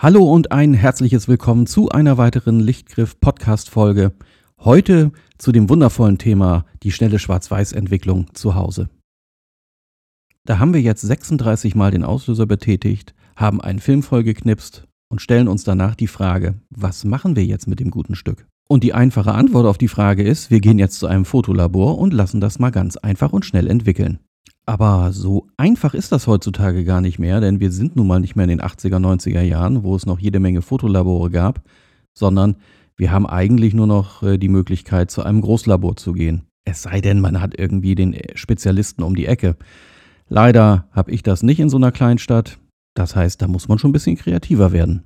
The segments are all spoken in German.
Hallo und ein herzliches Willkommen zu einer weiteren Lichtgriff Podcast Folge. Heute zu dem wundervollen Thema die schnelle Schwarz-Weiß-Entwicklung zu Hause. Da haben wir jetzt 36 Mal den Auslöser betätigt, haben einen Film vollgeknipst und stellen uns danach die Frage, was machen wir jetzt mit dem guten Stück? Und die einfache Antwort auf die Frage ist, wir gehen jetzt zu einem Fotolabor und lassen das mal ganz einfach und schnell entwickeln. Aber so einfach ist das heutzutage gar nicht mehr, denn wir sind nun mal nicht mehr in den 80er, 90er Jahren, wo es noch jede Menge Fotolabore gab, sondern wir haben eigentlich nur noch äh, die Möglichkeit, zu einem Großlabor zu gehen. Es sei denn, man hat irgendwie den äh, Spezialisten um die Ecke. Leider habe ich das nicht in so einer Kleinstadt. Das heißt, da muss man schon ein bisschen kreativer werden.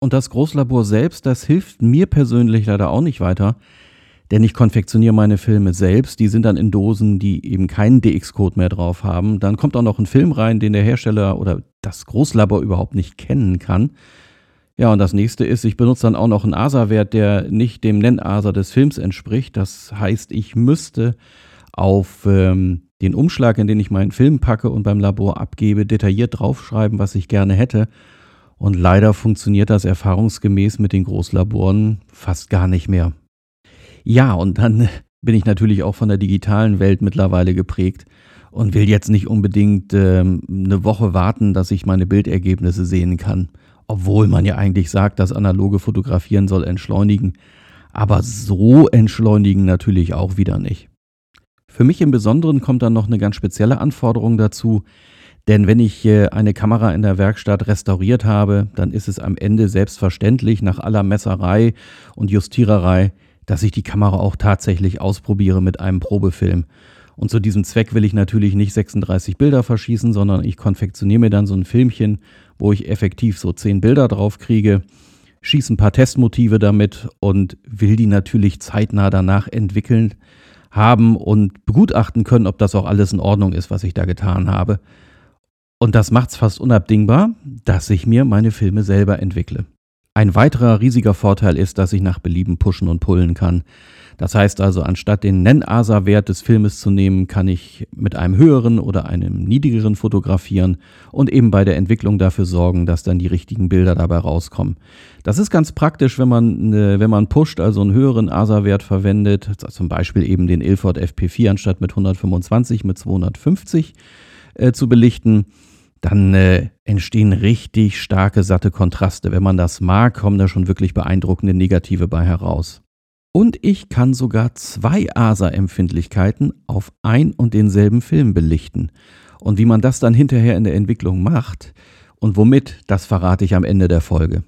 Und das Großlabor selbst, das hilft mir persönlich leider auch nicht weiter, denn ich konfektioniere meine Filme selbst. Die sind dann in Dosen, die eben keinen DX-Code mehr drauf haben. Dann kommt auch noch ein Film rein, den der Hersteller oder das Großlabor überhaupt nicht kennen kann. Ja, und das nächste ist, ich benutze dann auch noch einen ASA-Wert, der nicht dem Nenn-ASA des Films entspricht. Das heißt, ich müsste auf ähm, den Umschlag, in den ich meinen Film packe und beim Labor abgebe, detailliert draufschreiben, was ich gerne hätte. Und leider funktioniert das erfahrungsgemäß mit den Großlaboren fast gar nicht mehr. Ja, und dann bin ich natürlich auch von der digitalen Welt mittlerweile geprägt und will jetzt nicht unbedingt ähm, eine Woche warten, dass ich meine Bildergebnisse sehen kann. Obwohl man ja eigentlich sagt, das analoge Fotografieren soll entschleunigen. Aber so entschleunigen natürlich auch wieder nicht. Für mich im Besonderen kommt dann noch eine ganz spezielle Anforderung dazu, denn wenn ich äh, eine Kamera in der Werkstatt restauriert habe, dann ist es am Ende selbstverständlich nach aller Messerei und Justiererei, dass ich die Kamera auch tatsächlich ausprobiere mit einem Probefilm. Und zu diesem Zweck will ich natürlich nicht 36 Bilder verschießen, sondern ich konfektioniere mir dann so ein Filmchen, wo ich effektiv so 10 Bilder drauf kriege, schieße ein paar Testmotive damit und will die natürlich zeitnah danach entwickeln haben und begutachten können, ob das auch alles in Ordnung ist, was ich da getan habe. Und das macht es fast unabdingbar, dass ich mir meine Filme selber entwickle. Ein weiterer riesiger Vorteil ist, dass ich nach Belieben pushen und pullen kann. Das heißt also, anstatt den Nenn-ASA-Wert des Filmes zu nehmen, kann ich mit einem höheren oder einem niedrigeren fotografieren und eben bei der Entwicklung dafür sorgen, dass dann die richtigen Bilder dabei rauskommen. Das ist ganz praktisch, wenn man, wenn man pusht, also einen höheren ASA-Wert verwendet, zum Beispiel eben den Ilford FP4 anstatt mit 125 mit 250 äh, zu belichten dann äh, entstehen richtig starke, satte Kontraste. Wenn man das mag, kommen da schon wirklich beeindruckende Negative bei heraus. Und ich kann sogar zwei ASA-Empfindlichkeiten auf ein und denselben Film belichten. Und wie man das dann hinterher in der Entwicklung macht und womit, das verrate ich am Ende der Folge.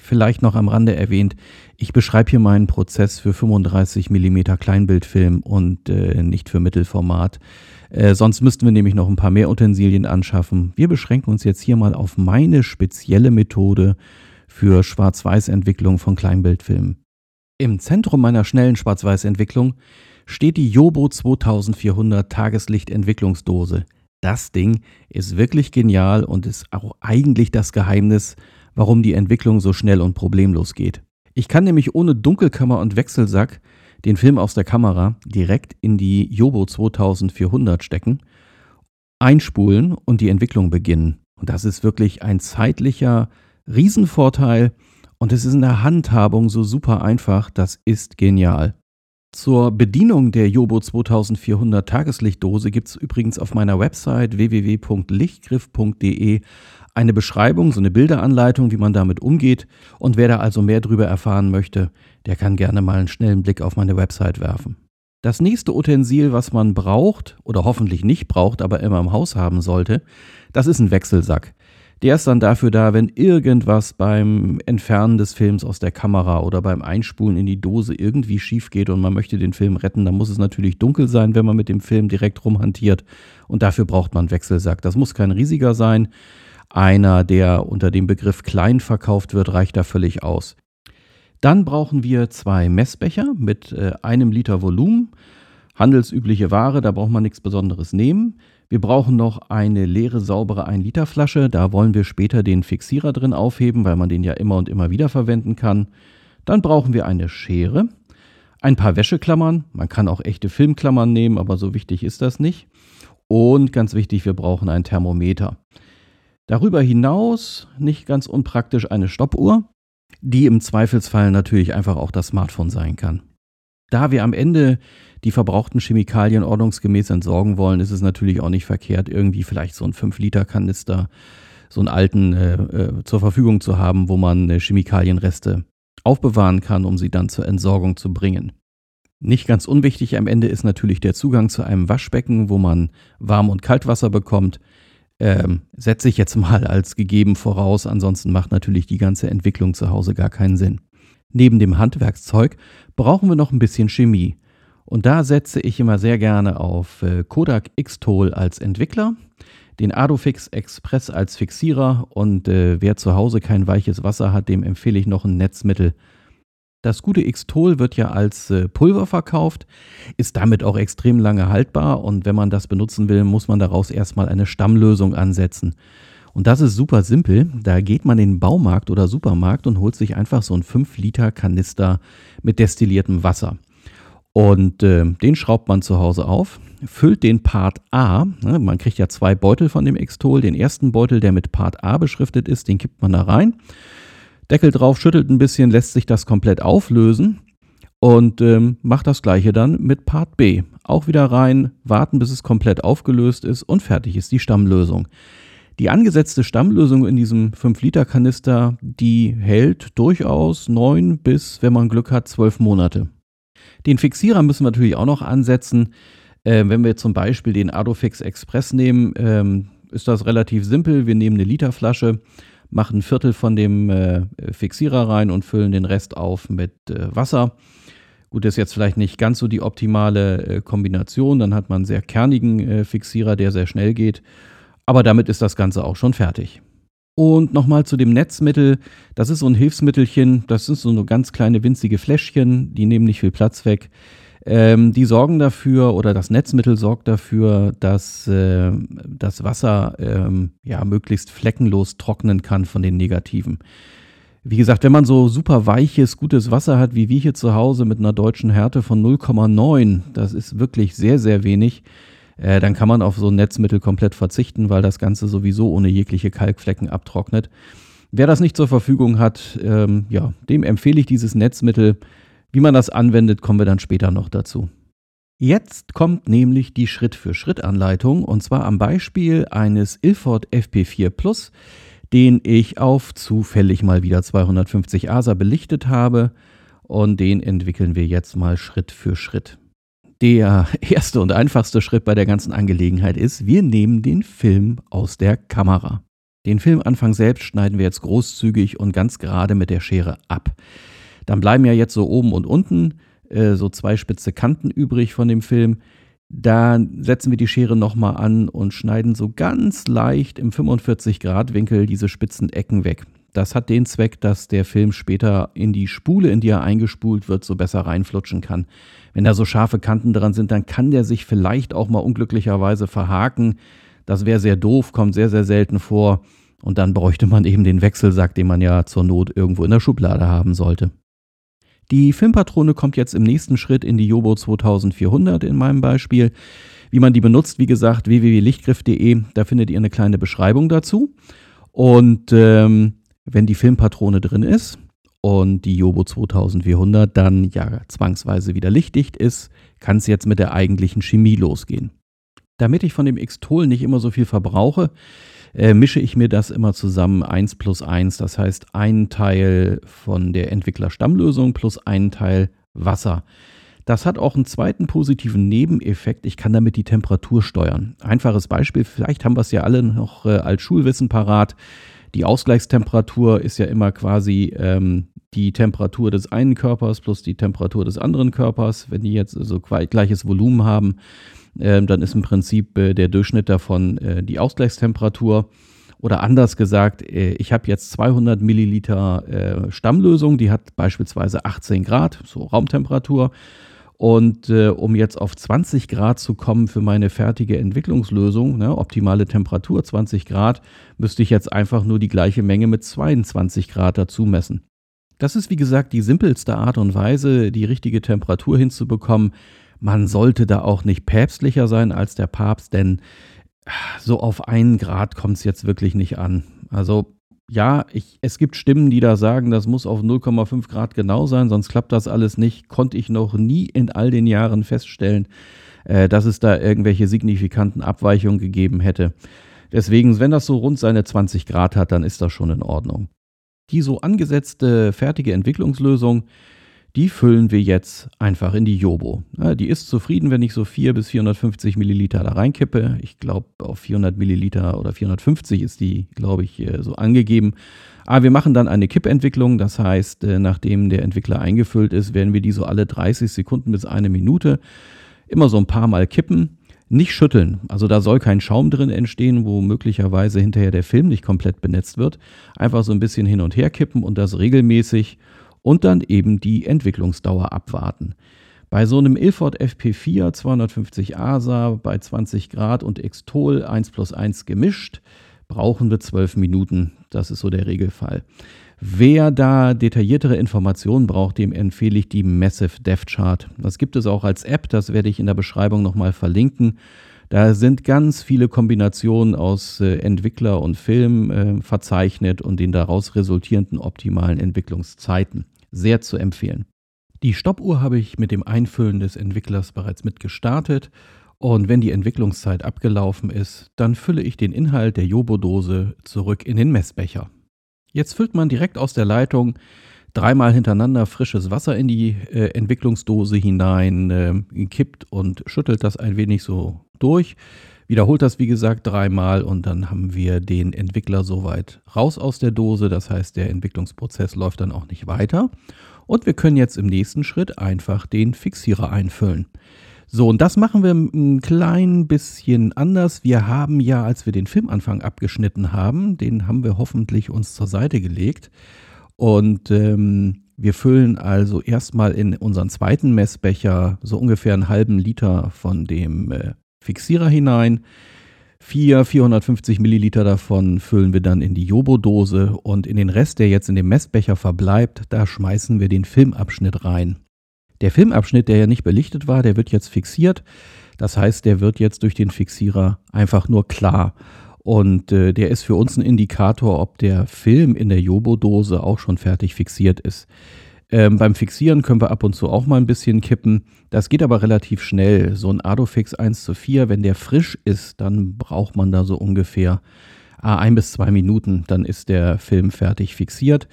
Vielleicht noch am Rande erwähnt, ich beschreibe hier meinen Prozess für 35 mm Kleinbildfilm und äh, nicht für Mittelformat. Äh, sonst müssten wir nämlich noch ein paar mehr Utensilien anschaffen. Wir beschränken uns jetzt hier mal auf meine spezielle Methode für Schwarz-Weiß-Entwicklung von Kleinbildfilmen. Im Zentrum meiner schnellen Schwarz-Weiß-Entwicklung steht die Jobo 2400 Tageslichtentwicklungsdose. Das Ding ist wirklich genial und ist auch eigentlich das Geheimnis, warum die Entwicklung so schnell und problemlos geht. Ich kann nämlich ohne Dunkelkammer und Wechselsack den Film aus der Kamera direkt in die Jobo 2400 stecken, einspulen und die Entwicklung beginnen. Und das ist wirklich ein zeitlicher Riesenvorteil und es ist in der Handhabung so super einfach, das ist genial. Zur Bedienung der Jobo 2400 Tageslichtdose gibt es übrigens auf meiner Website www.lichtgriff.de eine Beschreibung, so eine Bilderanleitung, wie man damit umgeht. Und wer da also mehr drüber erfahren möchte, der kann gerne mal einen schnellen Blick auf meine Website werfen. Das nächste Utensil, was man braucht oder hoffentlich nicht braucht, aber immer im Haus haben sollte, das ist ein Wechselsack. Der ist dann dafür da, wenn irgendwas beim Entfernen des Films aus der Kamera oder beim Einspulen in die Dose irgendwie schief geht und man möchte den Film retten, dann muss es natürlich dunkel sein, wenn man mit dem Film direkt rumhantiert. Und dafür braucht man Wechselsack. Das muss kein riesiger sein. Einer, der unter dem Begriff klein verkauft wird, reicht da völlig aus. Dann brauchen wir zwei Messbecher mit äh, einem Liter Volumen. Handelsübliche Ware, da braucht man nichts Besonderes nehmen. Wir brauchen noch eine leere, saubere 1 Liter Flasche. Da wollen wir später den Fixierer drin aufheben, weil man den ja immer und immer wieder verwenden kann. Dann brauchen wir eine Schere, ein paar Wäscheklammern. Man kann auch echte Filmklammern nehmen, aber so wichtig ist das nicht. Und ganz wichtig, wir brauchen ein Thermometer. Darüber hinaus nicht ganz unpraktisch eine Stoppuhr, die im Zweifelsfall natürlich einfach auch das Smartphone sein kann. Da wir am Ende die verbrauchten Chemikalien ordnungsgemäß entsorgen wollen, ist es natürlich auch nicht verkehrt, irgendwie vielleicht so einen 5-Liter-Kanister, so einen alten äh, äh, zur Verfügung zu haben, wo man äh, Chemikalienreste aufbewahren kann, um sie dann zur Entsorgung zu bringen. Nicht ganz unwichtig am Ende ist natürlich der Zugang zu einem Waschbecken, wo man Warm- und Kaltwasser bekommt. Ähm, setze ich jetzt mal als gegeben voraus, ansonsten macht natürlich die ganze Entwicklung zu Hause gar keinen Sinn. Neben dem Handwerkszeug brauchen wir noch ein bisschen Chemie. Und da setze ich immer sehr gerne auf äh, Kodak X-Tool als Entwickler, den Adofix Express als Fixierer und äh, wer zu Hause kein weiches Wasser hat, dem empfehle ich noch ein Netzmittel das gute Xtol wird ja als äh, Pulver verkauft, ist damit auch extrem lange haltbar und wenn man das benutzen will, muss man daraus erstmal eine Stammlösung ansetzen. Und das ist super simpel. Da geht man in den Baumarkt oder Supermarkt und holt sich einfach so einen 5 Liter Kanister mit destilliertem Wasser. Und äh, den schraubt man zu Hause auf, füllt den Part A, ne, man kriegt ja zwei Beutel von dem Xtol, den ersten Beutel, der mit Part A beschriftet ist, den kippt man da rein Deckel drauf, schüttelt ein bisschen, lässt sich das komplett auflösen und ähm, macht das gleiche dann mit Part B. Auch wieder rein, warten, bis es komplett aufgelöst ist und fertig ist die Stammlösung. Die angesetzte Stammlösung in diesem 5-Liter-Kanister, die hält durchaus 9 bis, wenn man Glück hat, 12 Monate. Den Fixierer müssen wir natürlich auch noch ansetzen. Äh, wenn wir zum Beispiel den Adofix Express nehmen, ähm, ist das relativ simpel. Wir nehmen eine Literflasche, machen ein Viertel von dem äh, Fixierer rein und füllen den Rest auf mit äh, Wasser. Gut, das ist jetzt vielleicht nicht ganz so die optimale äh, Kombination. Dann hat man einen sehr kernigen äh, Fixierer, der sehr schnell geht. Aber damit ist das Ganze auch schon fertig. Und nochmal zu dem Netzmittel. Das ist so ein Hilfsmittelchen. Das sind so ganz kleine winzige Fläschchen. Die nehmen nicht viel Platz weg. Ähm, die sorgen dafür oder das Netzmittel sorgt dafür, dass äh, das Wasser ähm, ja möglichst fleckenlos trocknen kann von den Negativen. Wie gesagt, wenn man so super weiches, gutes Wasser hat, wie wir hier zu Hause mit einer deutschen Härte von 0,9, das ist wirklich sehr, sehr wenig, äh, dann kann man auf so ein Netzmittel komplett verzichten, weil das Ganze sowieso ohne jegliche Kalkflecken abtrocknet. Wer das nicht zur Verfügung hat, ähm, ja, dem empfehle ich dieses Netzmittel. Wie man das anwendet, kommen wir dann später noch dazu. Jetzt kommt nämlich die Schritt-für-Schritt-Anleitung und zwar am Beispiel eines Ilford FP4 Plus, den ich auf zufällig mal wieder 250 ASA belichtet habe und den entwickeln wir jetzt mal Schritt für Schritt. Der erste und einfachste Schritt bei der ganzen Angelegenheit ist, wir nehmen den Film aus der Kamera. Den Filmanfang selbst schneiden wir jetzt großzügig und ganz gerade mit der Schere ab. Dann bleiben ja jetzt so oben und unten äh, so zwei spitze Kanten übrig von dem Film. Da setzen wir die Schere nochmal an und schneiden so ganz leicht im 45-Grad-Winkel diese spitzen Ecken weg. Das hat den Zweck, dass der Film später in die Spule, in die er eingespult wird, so besser reinflutschen kann. Wenn da so scharfe Kanten dran sind, dann kann der sich vielleicht auch mal unglücklicherweise verhaken. Das wäre sehr doof, kommt sehr, sehr selten vor. Und dann bräuchte man eben den Wechselsack, den man ja zur Not irgendwo in der Schublade haben sollte. Die Filmpatrone kommt jetzt im nächsten Schritt in die Jobo 2400 in meinem Beispiel. Wie man die benutzt, wie gesagt, www.lichtgriff.de, da findet ihr eine kleine Beschreibung dazu. Und ähm, wenn die Filmpatrone drin ist und die Jobo 2400 dann ja zwangsweise wieder lichtdicht ist, kann es jetzt mit der eigentlichen Chemie losgehen. Damit ich von dem Xtol nicht immer so viel verbrauche, äh, mische ich mir das immer zusammen 1 plus 1. Das heißt, ein Teil von der Entwickler-Stammlösung plus ein Teil Wasser. Das hat auch einen zweiten positiven Nebeneffekt. Ich kann damit die Temperatur steuern. Einfaches Beispiel, vielleicht haben wir es ja alle noch äh, als Schulwissen parat. Die Ausgleichstemperatur ist ja immer quasi ähm, die Temperatur des einen Körpers plus die Temperatur des anderen Körpers. Wenn die jetzt so also gleiches Volumen haben, äh, dann ist im Prinzip äh, der Durchschnitt davon äh, die Ausgleichstemperatur. Oder anders gesagt, äh, ich habe jetzt 200 Milliliter äh, Stammlösung, die hat beispielsweise 18 Grad, so Raumtemperatur. Und äh, um jetzt auf 20 Grad zu kommen für meine fertige Entwicklungslösung, ne, optimale Temperatur 20 Grad, müsste ich jetzt einfach nur die gleiche Menge mit 22 Grad dazu messen. Das ist wie gesagt die simpelste Art und Weise, die richtige Temperatur hinzubekommen. Man sollte da auch nicht päpstlicher sein als der Papst, denn so auf einen Grad kommt es jetzt wirklich nicht an. Also ja, ich, es gibt Stimmen, die da sagen, das muss auf 0,5 Grad genau sein, sonst klappt das alles nicht. Konnte ich noch nie in all den Jahren feststellen, äh, dass es da irgendwelche signifikanten Abweichungen gegeben hätte. Deswegen, wenn das so rund seine 20 Grad hat, dann ist das schon in Ordnung. Die so angesetzte fertige Entwicklungslösung die füllen wir jetzt einfach in die Jobo. Die ist zufrieden, wenn ich so 4 bis 450 Milliliter da reinkippe. Ich glaube, auf 400 Milliliter oder 450 ist die, glaube ich, äh, so angegeben. Aber wir machen dann eine Kippentwicklung. Das heißt, äh, nachdem der Entwickler eingefüllt ist, werden wir die so alle 30 Sekunden bis eine Minute immer so ein paar Mal kippen. Nicht schütteln. Also da soll kein Schaum drin entstehen, wo möglicherweise hinterher der Film nicht komplett benetzt wird. Einfach so ein bisschen hin und her kippen und das regelmäßig und dann eben die Entwicklungsdauer abwarten. Bei so einem Ilford FP4 250 ASA bei 20 Grad und Xtol 1 plus 1 gemischt brauchen wir 12 Minuten. Das ist so der Regelfall. Wer da detailliertere Informationen braucht, dem empfehle ich die Massive Dev Chart. Das gibt es auch als App, das werde ich in der Beschreibung nochmal verlinken. Da sind ganz viele Kombinationen aus äh, Entwickler und Film äh, verzeichnet und den daraus resultierenden optimalen Entwicklungszeiten sehr zu empfehlen. Die Stoppuhr habe ich mit dem Einfüllen des Entwicklers bereits mit gestartet und wenn die Entwicklungszeit abgelaufen ist, dann fülle ich den Inhalt der Jobo-Dose zurück in den Messbecher. Jetzt füllt man direkt aus der Leitung dreimal hintereinander frisches Wasser in die äh, Entwicklungsdose hinein, äh, kippt und schüttelt das ein wenig so durch. Wiederholt das, wie gesagt, dreimal und dann haben wir den Entwickler soweit raus aus der Dose. Das heißt, der Entwicklungsprozess läuft dann auch nicht weiter. Und wir können jetzt im nächsten Schritt einfach den Fixierer einfüllen. So, und das machen wir ein klein bisschen anders. Wir haben ja, als wir den Filmanfang abgeschnitten haben, den haben wir hoffentlich uns zur Seite gelegt. Und ähm, wir füllen also erstmal in unseren zweiten Messbecher so ungefähr einen halben Liter von dem äh, Fixierer hinein. Vier 450 Milliliter davon füllen wir dann in die Jobo-Dose und in den Rest, der jetzt in dem Messbecher verbleibt, da schmeißen wir den Filmabschnitt rein. Der Filmabschnitt, der ja nicht belichtet war, der wird jetzt fixiert. Das heißt, der wird jetzt durch den Fixierer einfach nur klar. Und äh, der ist für uns ein Indikator, ob der Film in der Jobo-Dose auch schon fertig fixiert ist. Ähm, beim Fixieren können wir ab und zu auch mal ein bisschen kippen. Das geht aber relativ schnell. So ein Adofix 1 zu 4, wenn der frisch ist, dann braucht man da so ungefähr ah, ein bis zwei Minuten. Dann ist der Film fertig fixiert.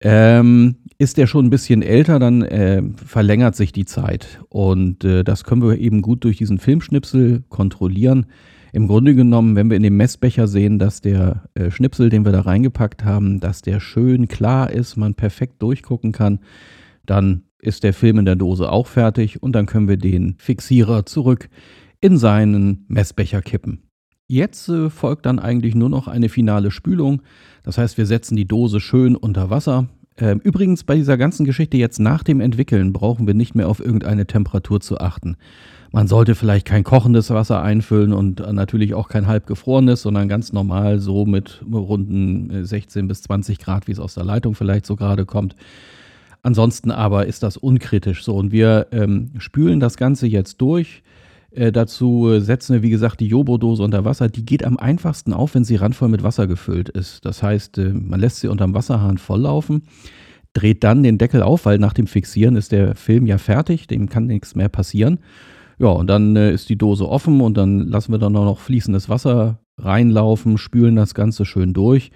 Ähm, ist der schon ein bisschen älter, dann äh, verlängert sich die Zeit. Und äh, das können wir eben gut durch diesen Filmschnipsel kontrollieren im Grunde genommen, wenn wir in dem Messbecher sehen, dass der äh, Schnipsel, den wir da reingepackt haben, dass der schön klar ist, man perfekt durchgucken kann, dann ist der Film in der Dose auch fertig und dann können wir den Fixierer zurück in seinen Messbecher kippen. Jetzt äh, folgt dann eigentlich nur noch eine finale Spülung. Das heißt, wir setzen die Dose schön unter Wasser. Ähm, übrigens bei dieser ganzen Geschichte jetzt nach dem Entwickeln brauchen wir nicht mehr auf irgendeine Temperatur zu achten. Man sollte vielleicht kein kochendes Wasser einfüllen und natürlich auch kein halbgefrorenes, sondern ganz normal so mit runden 16 äh, bis 20 Grad, wie es aus der Leitung vielleicht so gerade kommt. Ansonsten aber ist das unkritisch so und wir ähm, spülen das Ganze jetzt durch. Äh, dazu setzen wir, wie gesagt, die Jobo-Dose unter Wasser. Die geht am einfachsten auf, wenn sie randvoll mit Wasser gefüllt ist. Das heißt, äh, man lässt sie unterm Wasserhahn volllaufen, dreht dann den Deckel auf, weil nach dem Fixieren ist der Film ja fertig, dem kann nichts mehr passieren. Ja, und dann äh, ist die Dose offen und dann lassen wir dann auch noch fließendes Wasser reinlaufen, spülen das Ganze schön durch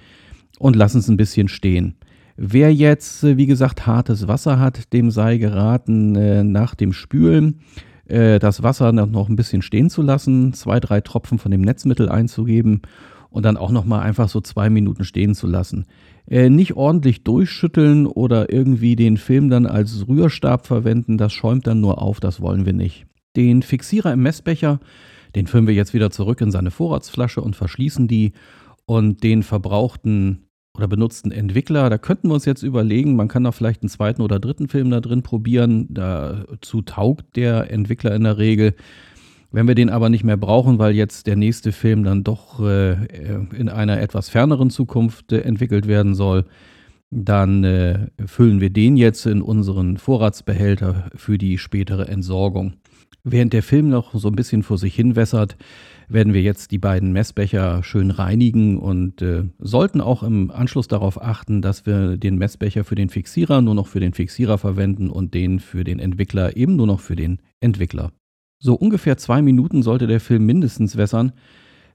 und lassen es ein bisschen stehen. Wer jetzt, äh, wie gesagt, hartes Wasser hat, dem sei geraten, äh, nach dem Spülen äh, das Wasser noch ein bisschen stehen zu lassen, zwei, drei Tropfen von dem Netzmittel einzugeben und dann auch noch mal einfach so zwei Minuten stehen zu lassen. Nicht ordentlich durchschütteln oder irgendwie den Film dann als Rührstab verwenden, das schäumt dann nur auf, das wollen wir nicht. Den Fixierer im Messbecher, den füllen wir jetzt wieder zurück in seine Vorratsflasche und verschließen die. Und den verbrauchten oder benutzten Entwickler, da könnten wir uns jetzt überlegen, man kann da vielleicht einen zweiten oder dritten Film da drin probieren. Dazu taugt der Entwickler in der Regel. Wenn wir den aber nicht mehr brauchen, weil jetzt der nächste Film dann doch äh, in einer etwas ferneren Zukunft äh, entwickelt werden soll, dann äh, füllen wir den jetzt in unseren Vorratsbehälter für die spätere Entsorgung während der Film noch so ein bisschen vor sich hin wässert, werden wir jetzt die beiden Messbecher schön reinigen und äh, sollten auch im Anschluss darauf achten, dass wir den Messbecher für den Fixierer nur noch für den Fixierer verwenden und den für den Entwickler eben nur noch für den Entwickler. So ungefähr zwei Minuten sollte der Film mindestens wässern.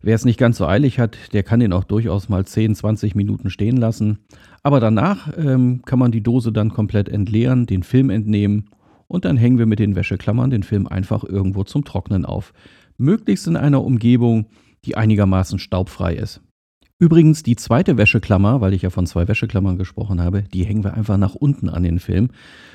Wer es nicht ganz so eilig hat, der kann den auch durchaus mal 10, 20 Minuten stehen lassen. Aber danach ähm, kann man die Dose dann komplett entleeren, den Film entnehmen und dann hängen wir mit den Wäscheklammern den Film einfach irgendwo zum Trocknen auf. Möglichst in einer Umgebung, die einigermaßen staubfrei ist. Übrigens, die zweite Wäscheklammer, weil ich ja von zwei Wäscheklammern gesprochen habe, die hängen wir einfach nach unten an den Film,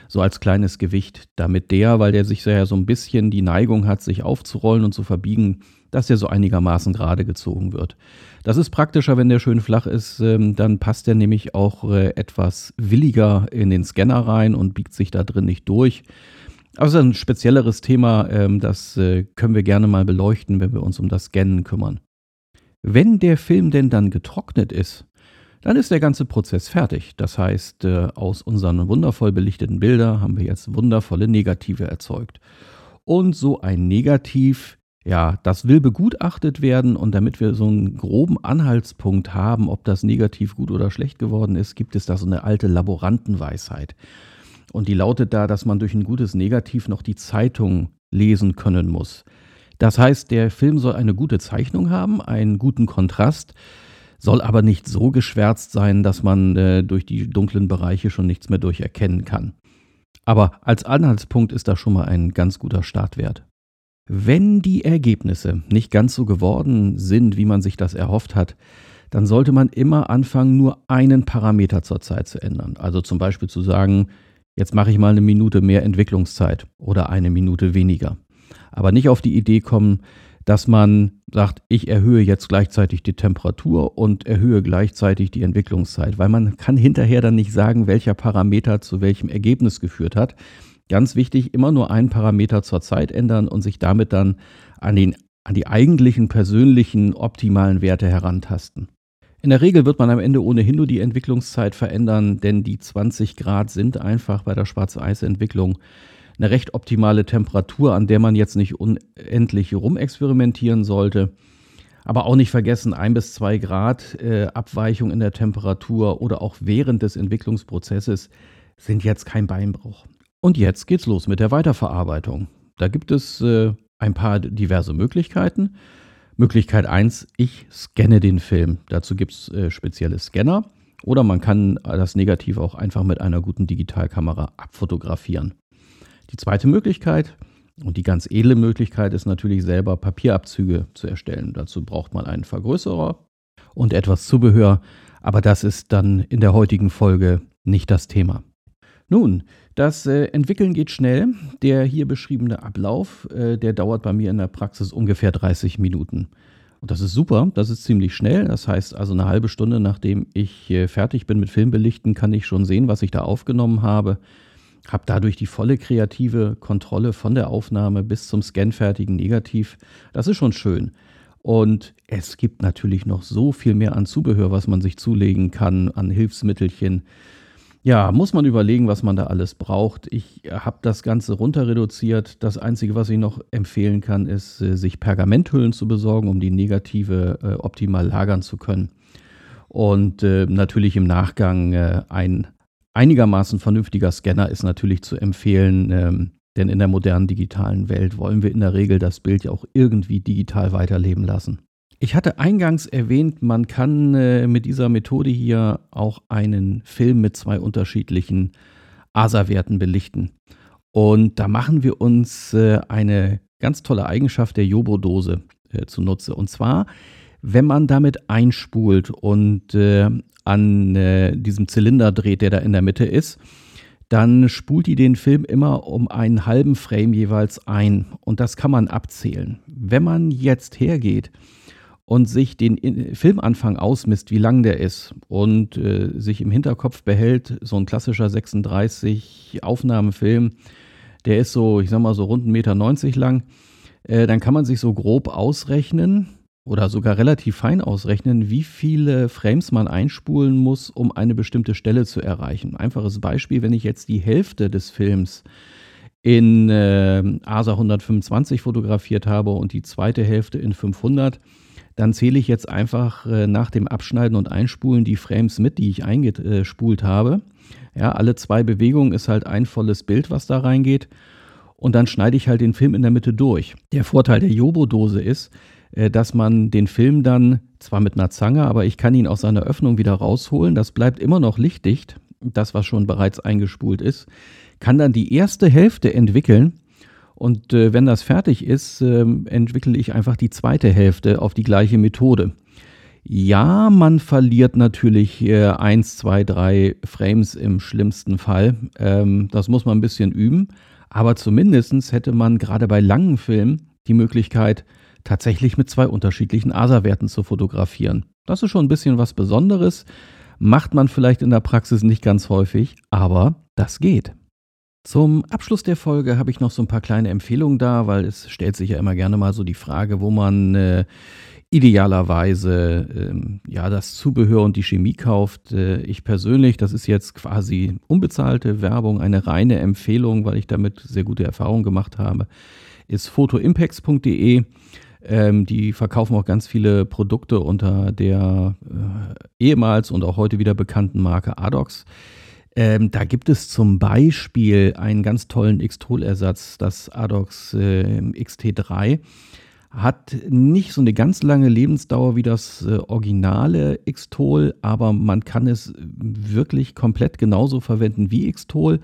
so als kleines Gewicht, damit der, weil der sich ja so ein bisschen die Neigung hat, sich aufzurollen und zu verbiegen, dass der so einigermaßen gerade gezogen wird. Das ist praktischer, wenn der schön flach ist, ähm, dann passt der nämlich auch äh, etwas williger in den Scanner rein und biegt sich da drin nicht durch. Aber es ist ein spezielleres Thema, ähm, das äh, können wir gerne mal beleuchten, wenn wir uns um das Scannen kümmern. Wenn der Film denn dann getrocknet ist, dann ist der ganze Prozess fertig. Das heißt, äh, aus unseren wundervoll belichteten Bildern haben wir jetzt wundervolle Negative erzeugt. Und so ein Negativ, ja, das will begutachtet werden und damit wir so einen groben Anhaltspunkt haben, ob das Negativ gut oder schlecht geworden ist, gibt es da so eine alte Laborantenweisheit. Und die lautet da, dass man durch ein gutes Negativ noch die Zeitung lesen können muss. Das heißt, der Film soll eine gute Zeichnung haben, einen guten Kontrast, soll aber nicht so geschwärzt sein, dass man äh, durch die dunklen Bereiche schon nichts mehr durcherkennen kann. Aber als Anhaltspunkt ist das schon mal ein ganz guter Startwert. Wenn die Ergebnisse nicht ganz so geworden sind, wie man sich das erhofft hat, dann sollte man immer anfangen, nur einen Parameter zur Zeit zu ändern. Also zum Beispiel zu sagen, jetzt mache ich mal eine Minute mehr Entwicklungszeit oder eine Minute weniger aber nicht auf die Idee kommen, dass man sagt, ich erhöhe jetzt gleichzeitig die Temperatur und erhöhe gleichzeitig die Entwicklungszeit, weil man kann hinterher dann nicht sagen, welcher Parameter zu welchem Ergebnis geführt hat. Ganz wichtig, immer nur einen Parameter zur Zeit ändern und sich damit dann an, den, an die eigentlichen persönlichen optimalen Werte herantasten. In der Regel wird man am Ende ohnehin nur die Entwicklungszeit verändern, denn die 20 Grad sind einfach bei der Schwarz-Weiß-Entwicklung eine recht optimale Temperatur, an der man jetzt nicht unendlich rumexperimentieren sollte. Aber auch nicht vergessen, ein bis zwei Grad äh, Abweichung in der Temperatur oder auch während des Entwicklungsprozesses sind jetzt kein Beinbruch. Und jetzt geht's los mit der Weiterverarbeitung. Da gibt es äh, ein paar diverse Möglichkeiten. Möglichkeit 1, ich scanne den Film. Dazu gibt es äh, spezielle Scanner. Oder man kann das Negativ auch einfach mit einer guten Digitalkamera abfotografieren. Die zweite Möglichkeit und die ganz edle Möglichkeit ist natürlich selber Papierabzüge zu erstellen. Dazu braucht man einen Vergrößerer und etwas Zubehör, aber das ist dann in der heutigen Folge nicht das Thema. Nun, das äh, Entwickeln geht schnell. Der hier beschriebene Ablauf, äh, der dauert bei mir in der Praxis ungefähr 30 Minuten. Und das ist super, das ist ziemlich schnell. Das heißt also eine halbe Stunde nachdem ich äh, fertig bin mit Filmbelichten, kann ich schon sehen, was ich da aufgenommen habe habe dadurch die volle kreative Kontrolle von der Aufnahme bis zum scanfertigen Negativ. Das ist schon schön. Und es gibt natürlich noch so viel mehr an Zubehör, was man sich zulegen kann, an Hilfsmittelchen. Ja, muss man überlegen, was man da alles braucht. Ich habe das Ganze runter reduziert. Das Einzige, was ich noch empfehlen kann, ist, äh, sich Pergamenthüllen zu besorgen, um die Negative äh, optimal lagern zu können. Und äh, natürlich im Nachgang äh, ein einigermaßen vernünftiger Scanner ist natürlich zu empfehlen, ähm, denn in der modernen digitalen Welt wollen wir in der Regel das Bild ja auch irgendwie digital weiterleben lassen. Ich hatte eingangs erwähnt, man kann äh, mit dieser Methode hier auch einen Film mit zwei unterschiedlichen ASA-Werten belichten. Und da machen wir uns äh, eine ganz tolle Eigenschaft der Jobo-Dose äh, zunutze. Und zwar, wenn man damit einspult und äh, an äh, diesem Zylinder dreht, der da in der Mitte ist, dann spult die den Film immer um einen halben Frame jeweils ein. Und das kann man abzählen. Wenn man jetzt hergeht und sich den Filmanfang ausmisst, wie lang der ist und äh, sich im Hinterkopf behält, so ein klassischer 36 Aufnahmefilm, der ist so, ich sag mal, so rund 1,90 Meter lang, äh, dann kann man sich so grob ausrechnen, oder sogar relativ fein ausrechnen, wie viele Frames man einspulen muss, um eine bestimmte Stelle zu erreichen. Einfaches Beispiel, wenn ich jetzt die Hälfte des Films in äh, ASA 125 fotografiert habe und die zweite Hälfte in 500, dann zähle ich jetzt einfach äh, nach dem Abschneiden und Einspulen die Frames mit, die ich eingespult habe. Ja, alle zwei Bewegungen ist halt ein volles Bild, was da reingeht. Und dann schneide ich halt den Film in der Mitte durch. Der Vorteil der Jobo-Dose ist, dass man den Film dann zwar mit einer Zange, aber ich kann ihn aus seiner Öffnung wieder rausholen. Das bleibt immer noch lichtdicht, das was schon bereits eingespult ist. Kann dann die erste Hälfte entwickeln und äh, wenn das fertig ist, äh, entwickle ich einfach die zweite Hälfte auf die gleiche Methode. Ja, man verliert natürlich äh, 1, 2, 3 Frames im schlimmsten Fall. Ähm, das muss man ein bisschen üben. Aber zumindest hätte man gerade bei langen Filmen die Möglichkeit, tatsächlich mit zwei unterschiedlichen ASA-Werten zu fotografieren. Das ist schon ein bisschen was Besonderes. Macht man vielleicht in der Praxis nicht ganz häufig, aber das geht. Zum Abschluss der Folge habe ich noch so ein paar kleine Empfehlungen da, weil es stellt sich ja immer gerne mal so die Frage, wo man äh, idealerweise äh, ja das Zubehör und die Chemie kauft. Äh, ich persönlich, das ist jetzt quasi unbezahlte Werbung, eine reine Empfehlung, weil ich damit sehr gute Erfahrungen gemacht habe, ist photoimpacts.de. Ähm, die verkaufen auch ganz viele Produkte unter der äh, ehemals und auch heute wieder bekannten Marke Adox. Ähm, da gibt es zum Beispiel einen ganz tollen Xtol-Ersatz, das Adox äh, XT3. Hat nicht so eine ganz lange Lebensdauer wie das äh, originale Xtol, aber man kann es wirklich komplett genauso verwenden wie Xtol.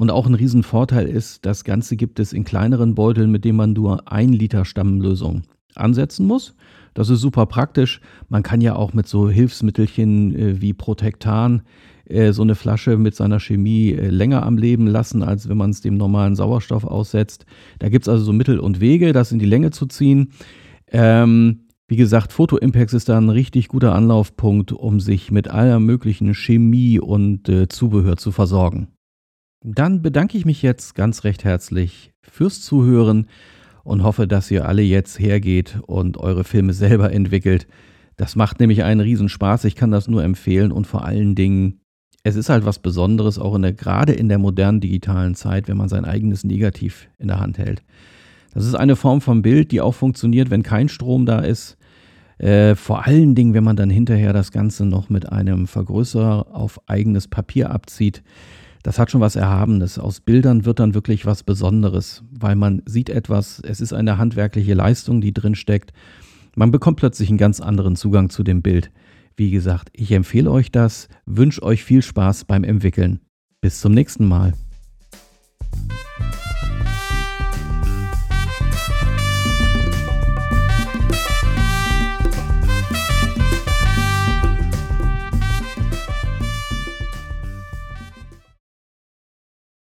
Und auch ein Riesenvorteil ist, das Ganze gibt es in kleineren Beuteln, mit denen man nur ein Liter Stammlösung ansetzen muss. Das ist super praktisch. Man kann ja auch mit so Hilfsmittelchen äh, wie Protektan äh, so eine Flasche mit seiner Chemie äh, länger am Leben lassen, als wenn man es dem normalen Sauerstoff aussetzt. Da gibt es also so Mittel und Wege, das in die Länge zu ziehen. Ähm, wie gesagt, Photo Impacts ist da ein richtig guter Anlaufpunkt, um sich mit aller möglichen Chemie und Zubehör zu versorgen. Dann bedanke ich mich jetzt ganz recht herzlich fürs Zuhören und hoffe, dass ihr alle jetzt hergeht und eure Filme selber entwickelt. Das macht nämlich einen Riesenspaß. Ich kann das nur empfehlen und vor allen Dingen es ist halt was Besonderes, auch in der, gerade in der modernen digitalen Zeit, wenn man sein eigenes Negativ in der Hand hält. Das ist eine Form von Bild, die auch funktioniert, wenn kein Strom da ist. Äh, vor allen Dingen, wenn man dann hinterher das Ganze noch mit einem Vergrößerer auf eigenes Papier abzieht. Das hat schon was Erhabenes. Aus Bildern wird dann wirklich was Besonderes, weil man sieht etwas, es ist eine handwerkliche Leistung, die drin steckt. Man bekommt plötzlich einen ganz anderen Zugang zu dem Bild. Wie gesagt, ich empfehle euch das, wünsche euch viel Spaß beim Entwickeln. Bis zum nächsten Mal.